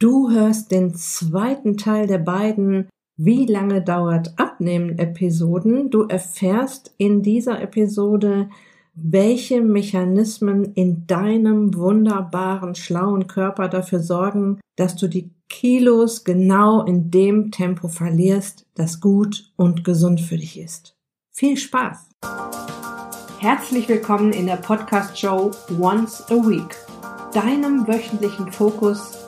Du hörst den zweiten Teil der beiden Wie lange dauert Abnehmen Episoden. Du erfährst in dieser Episode, welche Mechanismen in deinem wunderbaren, schlauen Körper dafür sorgen, dass du die Kilos genau in dem Tempo verlierst, das gut und gesund für dich ist. Viel Spaß! Herzlich willkommen in der Podcast-Show Once a Week, deinem wöchentlichen Fokus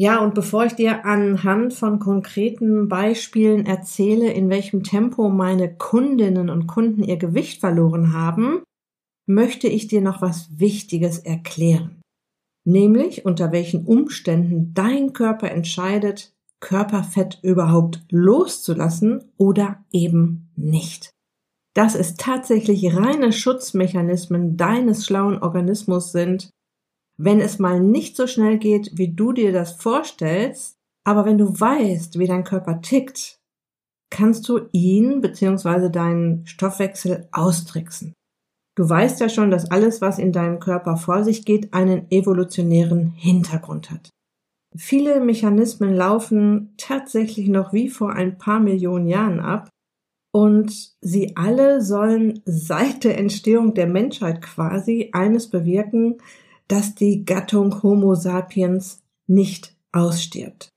Ja, und bevor ich dir anhand von konkreten Beispielen erzähle, in welchem Tempo meine Kundinnen und Kunden ihr Gewicht verloren haben, möchte ich dir noch was Wichtiges erklären. Nämlich unter welchen Umständen dein Körper entscheidet, Körperfett überhaupt loszulassen oder eben nicht. Dass es tatsächlich reine Schutzmechanismen deines schlauen Organismus sind, wenn es mal nicht so schnell geht, wie du dir das vorstellst, aber wenn du weißt, wie dein Körper tickt, kannst du ihn bzw. deinen Stoffwechsel austricksen. Du weißt ja schon, dass alles, was in deinem Körper vor sich geht, einen evolutionären Hintergrund hat. Viele Mechanismen laufen tatsächlich noch wie vor ein paar Millionen Jahren ab und sie alle sollen seit der Entstehung der Menschheit quasi eines bewirken, dass die Gattung Homo sapiens nicht ausstirbt.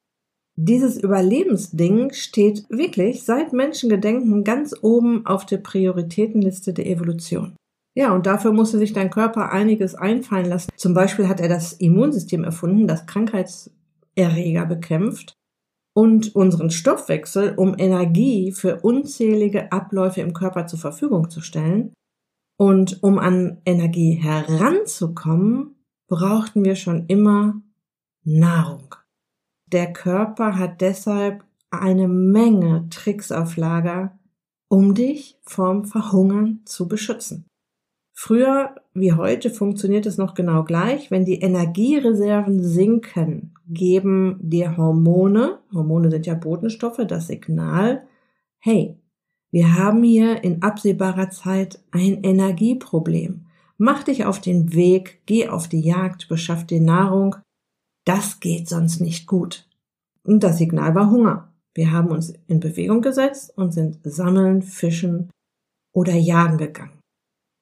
Dieses Überlebensding steht wirklich seit Menschengedenken ganz oben auf der Prioritätenliste der Evolution. Ja, und dafür musste sich dein Körper einiges einfallen lassen. Zum Beispiel hat er das Immunsystem erfunden, das Krankheitserreger bekämpft und unseren Stoffwechsel, um Energie für unzählige Abläufe im Körper zur Verfügung zu stellen. Und um an Energie heranzukommen, brauchten wir schon immer Nahrung. Der Körper hat deshalb eine Menge Tricks auf Lager, um dich vom Verhungern zu beschützen. Früher wie heute funktioniert es noch genau gleich. Wenn die Energiereserven sinken, geben dir Hormone, Hormone sind ja Botenstoffe, das Signal, hey, wir haben hier in absehbarer Zeit ein Energieproblem. Mach dich auf den Weg, geh auf die Jagd, beschaff dir Nahrung. Das geht sonst nicht gut. Und das Signal war Hunger. Wir haben uns in Bewegung gesetzt und sind sammeln, fischen oder jagen gegangen.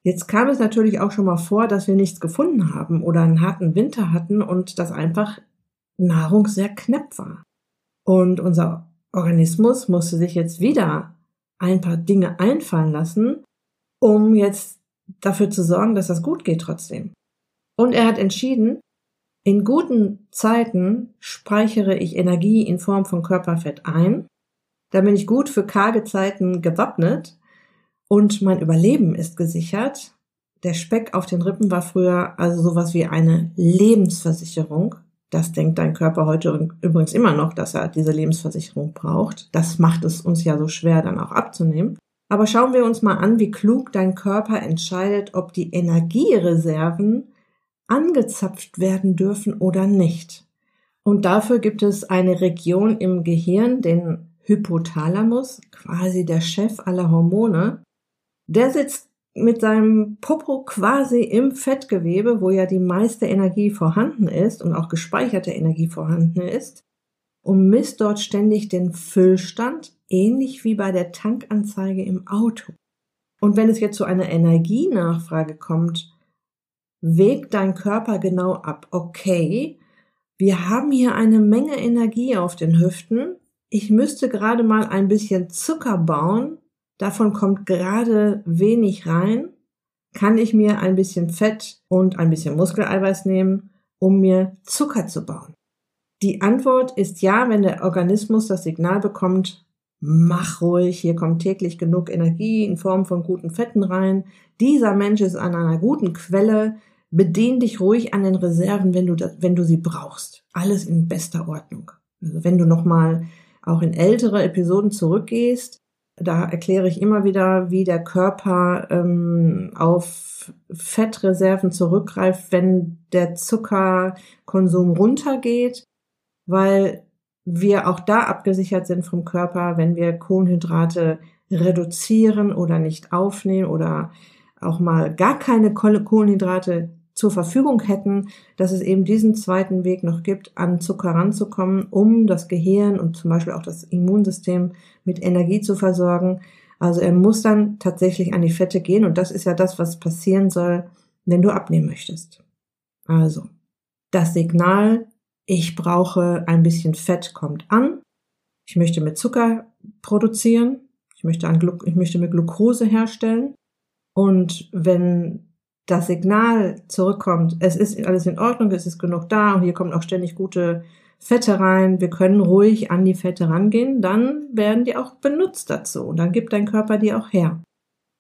Jetzt kam es natürlich auch schon mal vor, dass wir nichts gefunden haben oder einen harten Winter hatten und dass einfach Nahrung sehr knapp war. Und unser Organismus musste sich jetzt wieder ein paar Dinge einfallen lassen, um jetzt dafür zu sorgen, dass das gut geht trotzdem. Und er hat entschieden, in guten Zeiten speichere ich Energie in Form von Körperfett ein. Da bin ich gut für karge Zeiten gewappnet und mein Überleben ist gesichert. Der Speck auf den Rippen war früher also sowas wie eine Lebensversicherung. Das denkt dein Körper heute übrigens immer noch, dass er diese Lebensversicherung braucht. Das macht es uns ja so schwer dann auch abzunehmen. Aber schauen wir uns mal an, wie klug dein Körper entscheidet, ob die Energiereserven angezapft werden dürfen oder nicht. Und dafür gibt es eine Region im Gehirn, den Hypothalamus, quasi der Chef aller Hormone. Der sitzt mit seinem Popo quasi im Fettgewebe, wo ja die meiste Energie vorhanden ist und auch gespeicherte Energie vorhanden ist und misst dort ständig den Füllstand ähnlich wie bei der Tankanzeige im Auto. Und wenn es jetzt zu einer Energienachfrage kommt, wägt dein Körper genau ab. Okay, wir haben hier eine Menge Energie auf den Hüften. Ich müsste gerade mal ein bisschen Zucker bauen. Davon kommt gerade wenig rein. Kann ich mir ein bisschen Fett und ein bisschen Muskeleiweiß nehmen, um mir Zucker zu bauen? Die Antwort ist ja, wenn der Organismus das Signal bekommt, mach ruhig, hier kommt täglich genug Energie in Form von guten Fetten rein. Dieser Mensch ist an einer guten Quelle. Bedien dich ruhig an den Reserven, wenn du, wenn du sie brauchst. Alles in bester Ordnung. Also wenn du nochmal auch in ältere Episoden zurückgehst, Da erkläre ich immer wieder, wie der Körper ähm, auf Fettreserven zurückgreift, wenn der Zuckerkonsum runtergeht, weil wir auch da abgesichert sind vom Körper, wenn wir Kohlenhydrate reduzieren oder nicht aufnehmen oder auch mal gar keine Kohlenhydrate zur Verfügung hätten, dass es eben diesen zweiten Weg noch gibt, an Zucker ranzukommen, um das Gehirn und zum Beispiel auch das Immunsystem mit Energie zu versorgen. Also er muss dann tatsächlich an die Fette gehen und das ist ja das, was passieren soll, wenn du abnehmen möchtest. Also, das Signal, ich brauche ein bisschen Fett, kommt an. Ich möchte mit Zucker produzieren. Ich möchte, an Glu ich möchte mit Glucose herstellen. Und wenn das Signal zurückkommt, es ist alles in Ordnung, es ist genug da und hier kommen auch ständig gute Fette rein, wir können ruhig an die Fette rangehen, dann werden die auch benutzt dazu und dann gibt dein Körper die auch her.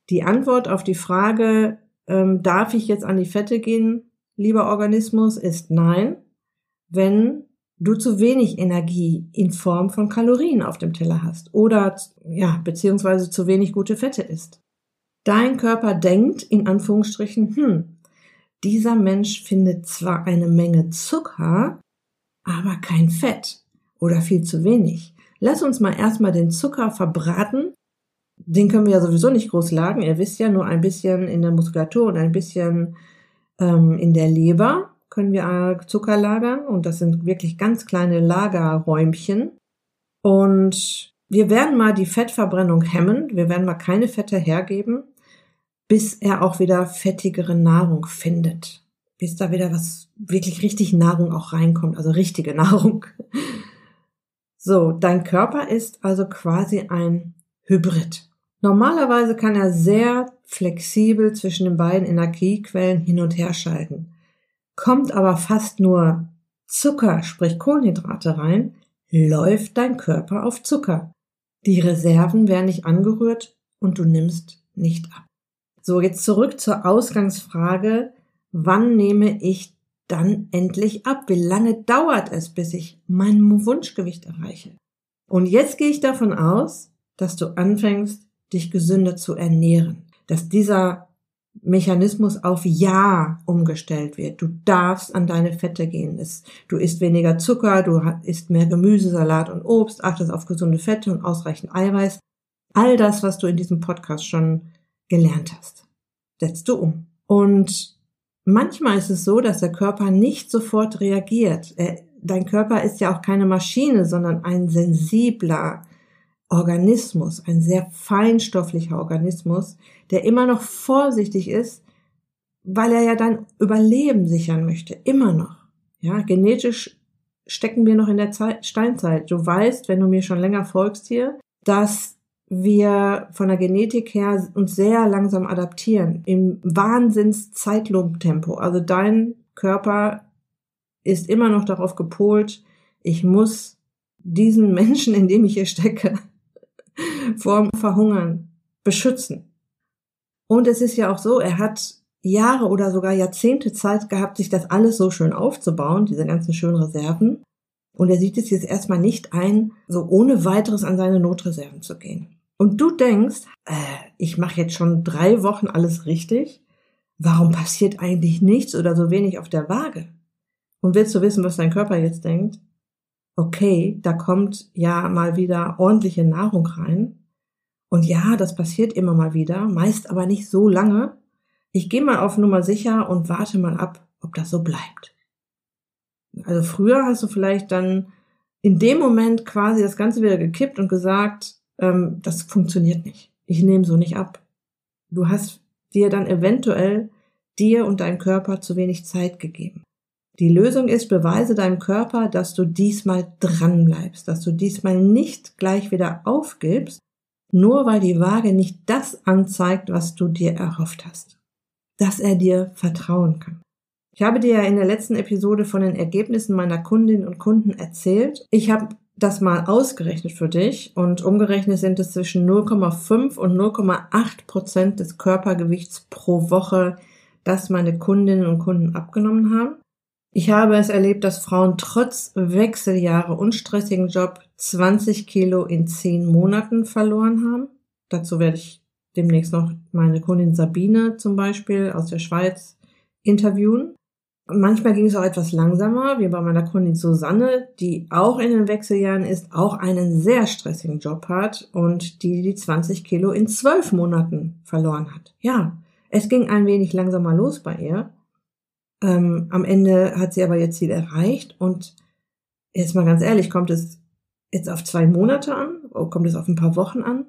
Die Antwort auf die Frage, ähm, darf ich jetzt an die Fette gehen, lieber Organismus, ist nein, wenn du zu wenig Energie in Form von Kalorien auf dem Teller hast oder ja, beziehungsweise zu wenig gute Fette isst. Dein Körper denkt in Anführungsstrichen, hm, dieser Mensch findet zwar eine Menge Zucker, aber kein Fett oder viel zu wenig. Lass uns mal erstmal den Zucker verbraten. Den können wir ja sowieso nicht groß lagern. Ihr wisst ja, nur ein bisschen in der Muskulatur und ein bisschen ähm, in der Leber können wir Zucker lagern. Und das sind wirklich ganz kleine Lagerräumchen. Und wir werden mal die Fettverbrennung hemmen. Wir werden mal keine Fette hergeben bis er auch wieder fettigere Nahrung findet. Bis da wieder was wirklich richtig Nahrung auch reinkommt, also richtige Nahrung. So, dein Körper ist also quasi ein Hybrid. Normalerweise kann er sehr flexibel zwischen den beiden Energiequellen hin und her schalten. Kommt aber fast nur Zucker, sprich Kohlenhydrate rein, läuft dein Körper auf Zucker. Die Reserven werden nicht angerührt und du nimmst nicht ab. So, jetzt zurück zur Ausgangsfrage. Wann nehme ich dann endlich ab? Wie lange dauert es, bis ich mein Wunschgewicht erreiche? Und jetzt gehe ich davon aus, dass du anfängst, dich gesünder zu ernähren. Dass dieser Mechanismus auf Ja umgestellt wird. Du darfst an deine Fette gehen. Du isst weniger Zucker, du isst mehr Gemüse, Salat und Obst, achtest auf gesunde Fette und ausreichend Eiweiß. All das, was du in diesem Podcast schon gelernt hast. Setzt du um. Und manchmal ist es so, dass der Körper nicht sofort reagiert. Dein Körper ist ja auch keine Maschine, sondern ein sensibler Organismus, ein sehr feinstofflicher Organismus, der immer noch vorsichtig ist, weil er ja dein Überleben sichern möchte. Immer noch. Ja, genetisch stecken wir noch in der Zeit, Steinzeit. Du weißt, wenn du mir schon länger folgst hier, dass wir von der Genetik her uns sehr langsam adaptieren, im Wahnsinns-Zeitlupentempo. Also dein Körper ist immer noch darauf gepolt, ich muss diesen Menschen, in dem ich hier stecke, vor Verhungern beschützen. Und es ist ja auch so, er hat Jahre oder sogar Jahrzehnte Zeit gehabt, sich das alles so schön aufzubauen, diese ganzen schönen Reserven. Und er sieht es jetzt erstmal nicht ein, so ohne weiteres an seine Notreserven zu gehen und du denkst, äh, ich mache jetzt schon drei Wochen alles richtig, warum passiert eigentlich nichts oder so wenig auf der Waage? Und willst du wissen, was dein Körper jetzt denkt? Okay, da kommt ja mal wieder ordentliche Nahrung rein. Und ja, das passiert immer mal wieder, meist aber nicht so lange. Ich gehe mal auf Nummer sicher und warte mal ab, ob das so bleibt. Also früher hast du vielleicht dann in dem Moment quasi das Ganze wieder gekippt und gesagt, ähm, das funktioniert nicht. Ich nehme so nicht ab. Du hast dir dann eventuell dir und deinem Körper zu wenig Zeit gegeben. Die Lösung ist, beweise deinem Körper, dass du diesmal dran bleibst, dass du diesmal nicht gleich wieder aufgibst, nur weil die Waage nicht das anzeigt, was du dir erhofft hast. Dass er dir vertrauen kann. Ich habe dir ja in der letzten Episode von den Ergebnissen meiner Kundinnen und Kunden erzählt. Ich habe das mal ausgerechnet für dich und umgerechnet sind es zwischen 0,5 und 0,8 Prozent des Körpergewichts pro Woche, das meine Kundinnen und Kunden abgenommen haben. Ich habe es erlebt, dass Frauen trotz Wechseljahre und stressigen Job 20 Kilo in 10 Monaten verloren haben. Dazu werde ich demnächst noch meine Kundin Sabine zum Beispiel aus der Schweiz interviewen. Manchmal ging es auch etwas langsamer, wie bei meiner Kundin Susanne, die auch in den Wechseljahren ist, auch einen sehr stressigen Job hat und die die 20 Kilo in zwölf Monaten verloren hat. Ja, es ging ein wenig langsamer los bei ihr. Ähm, am Ende hat sie aber ihr Ziel erreicht und jetzt mal ganz ehrlich, kommt es jetzt auf zwei Monate an? Kommt es auf ein paar Wochen an?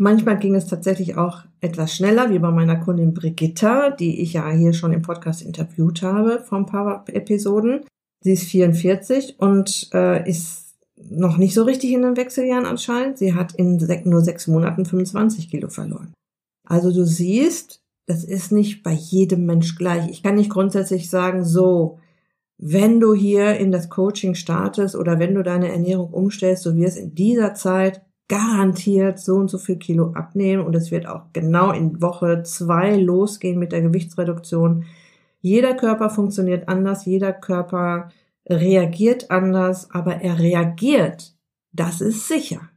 Manchmal ging es tatsächlich auch etwas schneller, wie bei meiner Kundin Brigitta, die ich ja hier schon im Podcast interviewt habe vor ein paar Episoden. Sie ist 44 und äh, ist noch nicht so richtig in den Wechseljahren anscheinend. Sie hat in nur sechs Monaten 25 Kilo verloren. Also du siehst, das ist nicht bei jedem Mensch gleich. Ich kann nicht grundsätzlich sagen, so, wenn du hier in das Coaching startest oder wenn du deine Ernährung umstellst, du wirst in dieser Zeit garantiert so und so viel Kilo abnehmen und es wird auch genau in Woche zwei losgehen mit der Gewichtsreduktion. Jeder Körper funktioniert anders, jeder Körper reagiert anders, aber er reagiert, das ist sicher,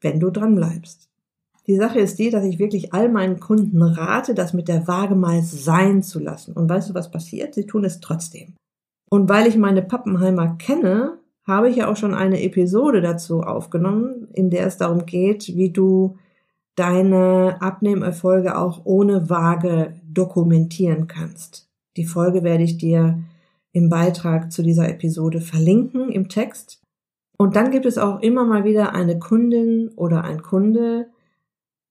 wenn du dran bleibst. Die Sache ist die, dass ich wirklich all meinen Kunden rate, das mit der Waage mal sein zu lassen. Und weißt du, was passiert? Sie tun es trotzdem. Und weil ich meine Pappenheimer kenne, habe ich ja auch schon eine Episode dazu aufgenommen, in der es darum geht, wie du deine Abnehmerfolge auch ohne Waage dokumentieren kannst. Die Folge werde ich dir im Beitrag zu dieser Episode verlinken im Text. Und dann gibt es auch immer mal wieder eine Kundin oder ein Kunde,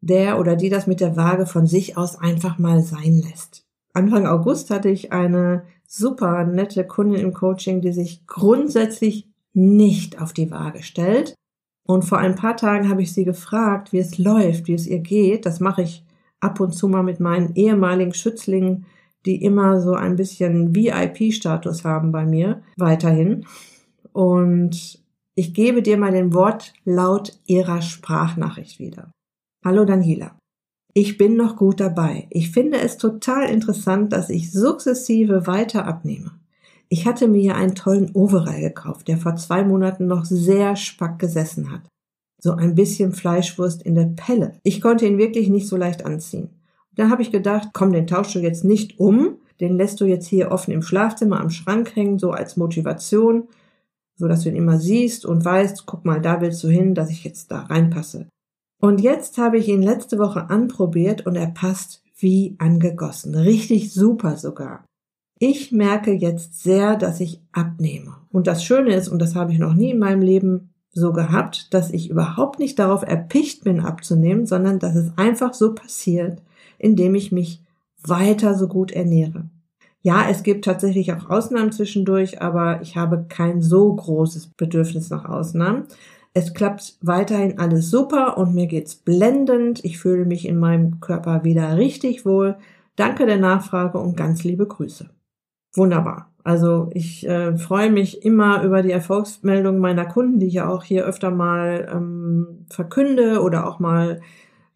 der oder die das mit der Waage von sich aus einfach mal sein lässt. Anfang August hatte ich eine super nette Kundin im Coaching, die sich grundsätzlich nicht auf die Waage stellt. Und vor ein paar Tagen habe ich sie gefragt, wie es läuft, wie es ihr geht. Das mache ich ab und zu mal mit meinen ehemaligen Schützlingen, die immer so ein bisschen VIP-Status haben bei mir, weiterhin. Und ich gebe dir mal den Wortlaut ihrer Sprachnachricht wieder. Hallo Daniela. Ich bin noch gut dabei. Ich finde es total interessant, dass ich sukzessive weiter abnehme. Ich hatte mir einen tollen Overall gekauft, der vor zwei Monaten noch sehr spack gesessen hat. So ein bisschen Fleischwurst in der Pelle. Ich konnte ihn wirklich nicht so leicht anziehen. Da habe ich gedacht, komm, den tauschst du jetzt nicht um, den lässt du jetzt hier offen im Schlafzimmer am Schrank hängen, so als Motivation, so dass du ihn immer siehst und weißt, guck mal, da willst du hin, dass ich jetzt da reinpasse. Und jetzt habe ich ihn letzte Woche anprobiert und er passt wie angegossen. Richtig super sogar. Ich merke jetzt sehr, dass ich abnehme. Und das Schöne ist, und das habe ich noch nie in meinem Leben so gehabt, dass ich überhaupt nicht darauf erpicht bin abzunehmen, sondern dass es einfach so passiert, indem ich mich weiter so gut ernähre. Ja, es gibt tatsächlich auch Ausnahmen zwischendurch, aber ich habe kein so großes Bedürfnis nach Ausnahmen. Es klappt weiterhin alles super und mir geht's blendend. Ich fühle mich in meinem Körper wieder richtig wohl. Danke der Nachfrage und ganz liebe Grüße wunderbar. Also ich äh, freue mich immer über die Erfolgsmeldungen meiner Kunden, die ich ja auch hier öfter mal ähm, verkünde oder auch mal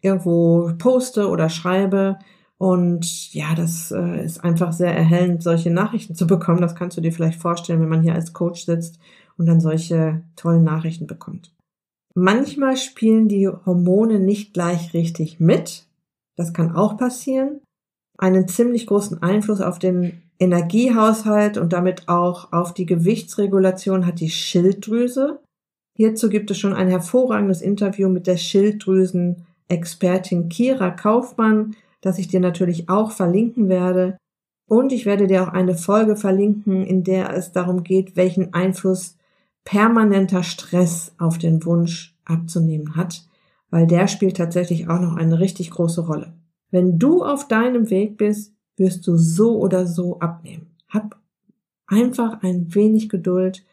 irgendwo poste oder schreibe. Und ja, das äh, ist einfach sehr erhellend, solche Nachrichten zu bekommen. Das kannst du dir vielleicht vorstellen, wenn man hier als Coach sitzt und dann solche tollen Nachrichten bekommt. Manchmal spielen die Hormone nicht gleich richtig mit. Das kann auch passieren. Einen ziemlich großen Einfluss auf den Energiehaushalt und damit auch auf die Gewichtsregulation hat die Schilddrüse. Hierzu gibt es schon ein hervorragendes Interview mit der Schilddrüsen-Expertin Kira Kaufmann, das ich dir natürlich auch verlinken werde. Und ich werde dir auch eine Folge verlinken, in der es darum geht, welchen Einfluss permanenter Stress auf den Wunsch abzunehmen hat, weil der spielt tatsächlich auch noch eine richtig große Rolle. Wenn du auf deinem Weg bist, wirst du so oder so abnehmen. Hab einfach ein wenig Geduld.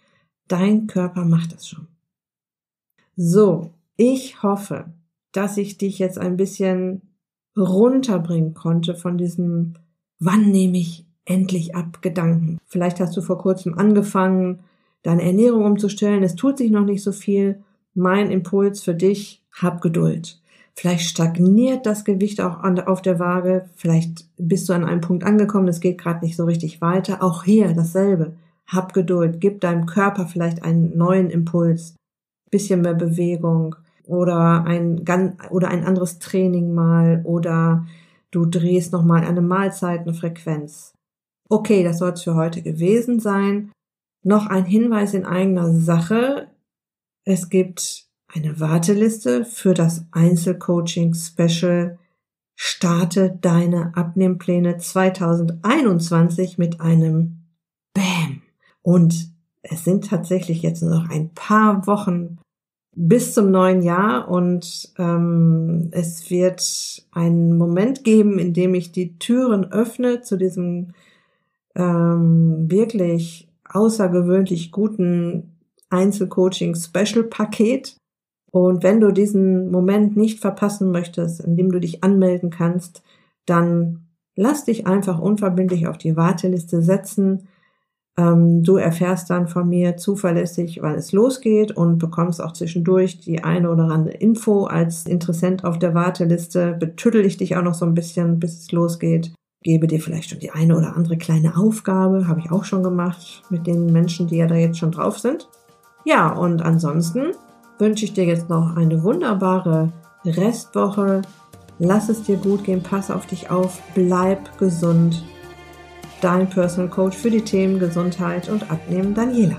Dein Körper macht das schon. So, ich hoffe, dass ich dich jetzt ein bisschen runterbringen konnte von diesem Wann nehme ich endlich ab Gedanken. Vielleicht hast du vor kurzem angefangen, deine Ernährung umzustellen. Es tut sich noch nicht so viel. Mein Impuls für dich, hab Geduld. Vielleicht stagniert das Gewicht auch an, auf der Waage. Vielleicht bist du an einem Punkt angekommen, es geht gerade nicht so richtig weiter. Auch hier dasselbe. Hab Geduld, gib deinem Körper vielleicht einen neuen Impuls. Bisschen mehr Bewegung, oder ein oder ein anderes Training mal oder du drehst noch mal eine Mahlzeitenfrequenz. Okay, das soll es für heute gewesen sein. Noch ein Hinweis in eigener Sache. Es gibt eine Warteliste für das Einzelcoaching Special Starte deine Abnehmpläne 2021 mit einem Bam. Und es sind tatsächlich jetzt nur noch ein paar Wochen bis zum neuen Jahr und ähm, es wird einen Moment geben, in dem ich die Türen öffne zu diesem ähm, wirklich außergewöhnlich guten Einzelcoaching-Special-Paket. Und wenn du diesen Moment nicht verpassen möchtest, in dem du dich anmelden kannst, dann lass dich einfach unverbindlich auf die Warteliste setzen. Ähm, du erfährst dann von mir zuverlässig, wann es losgeht und bekommst auch zwischendurch die eine oder andere Info als Interessent auf der Warteliste. Betüttel ich dich auch noch so ein bisschen, bis es losgeht. Gebe dir vielleicht schon die eine oder andere kleine Aufgabe, habe ich auch schon gemacht mit den Menschen, die ja da jetzt schon drauf sind. Ja, und ansonsten wünsche ich dir jetzt noch eine wunderbare Restwoche. Lass es dir gut gehen, pass auf dich auf, bleib gesund. Dein Personal Coach für die Themen Gesundheit und Abnehmen, Daniela.